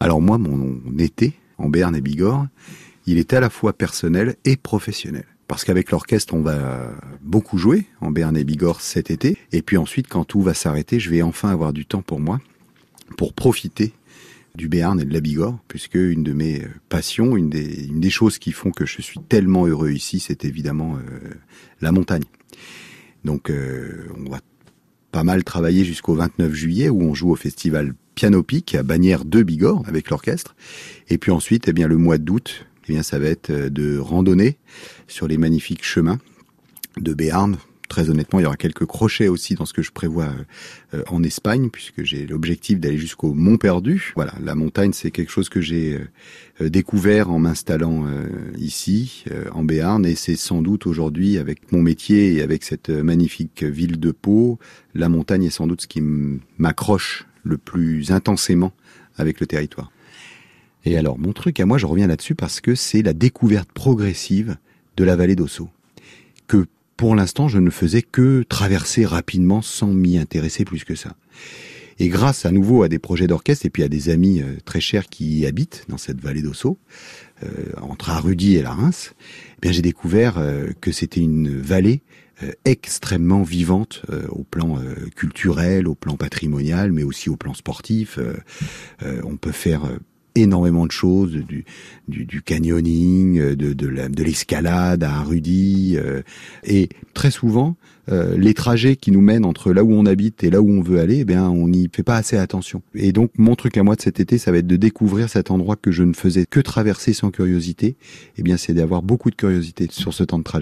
Alors moi, mon été en Béarn et Bigorre, il est à la fois personnel et professionnel. Parce qu'avec l'orchestre, on va beaucoup jouer en Béarn et Bigorre cet été. Et puis ensuite, quand tout va s'arrêter, je vais enfin avoir du temps pour moi, pour profiter du Béarn et de la Bigorre, puisque une de mes passions, une des, une des choses qui font que je suis tellement heureux ici, c'est évidemment euh, la montagne. Donc euh, on va pas mal travailler jusqu'au 29 juillet où on joue au festival Piano Pic à Bagnères de Bigorre avec l'orchestre. Et puis ensuite, eh bien le mois d'août, eh bien ça va être de randonnée sur les magnifiques chemins de Béarn. Très honnêtement, il y aura quelques crochets aussi dans ce que je prévois euh, en Espagne, puisque j'ai l'objectif d'aller jusqu'au Mont Perdu. Voilà, la montagne, c'est quelque chose que j'ai euh, découvert en m'installant euh, ici, en Béarn, et c'est sans doute aujourd'hui, avec mon métier et avec cette magnifique ville de Pau, la montagne est sans doute ce qui m'accroche le plus intensément avec le territoire. Et alors, mon truc à moi, je reviens là-dessus parce que c'est la découverte progressive de la vallée d'Osso, que pour l'instant, je ne faisais que traverser rapidement sans m'y intéresser plus que ça. Et grâce à nouveau à des projets d'orchestre et puis à des amis euh, très chers qui y habitent dans cette vallée d'Osso, euh, entre Arudi et la Reims, eh j'ai découvert euh, que c'était une vallée extrêmement vivante au plan culturel, au plan patrimonial, mais aussi au plan sportif. on peut faire énormément de choses, du, du, du canyoning, euh, de, de l'escalade à un rudi. Euh, et très souvent, euh, les trajets qui nous mènent entre là où on habite et là où on veut aller, eh bien, on n'y fait pas assez attention. Et donc, mon truc à moi de cet été, ça va être de découvrir cet endroit que je ne faisais que traverser sans curiosité. Eh bien, c'est d'avoir beaucoup de curiosité sur ce temps de trajet.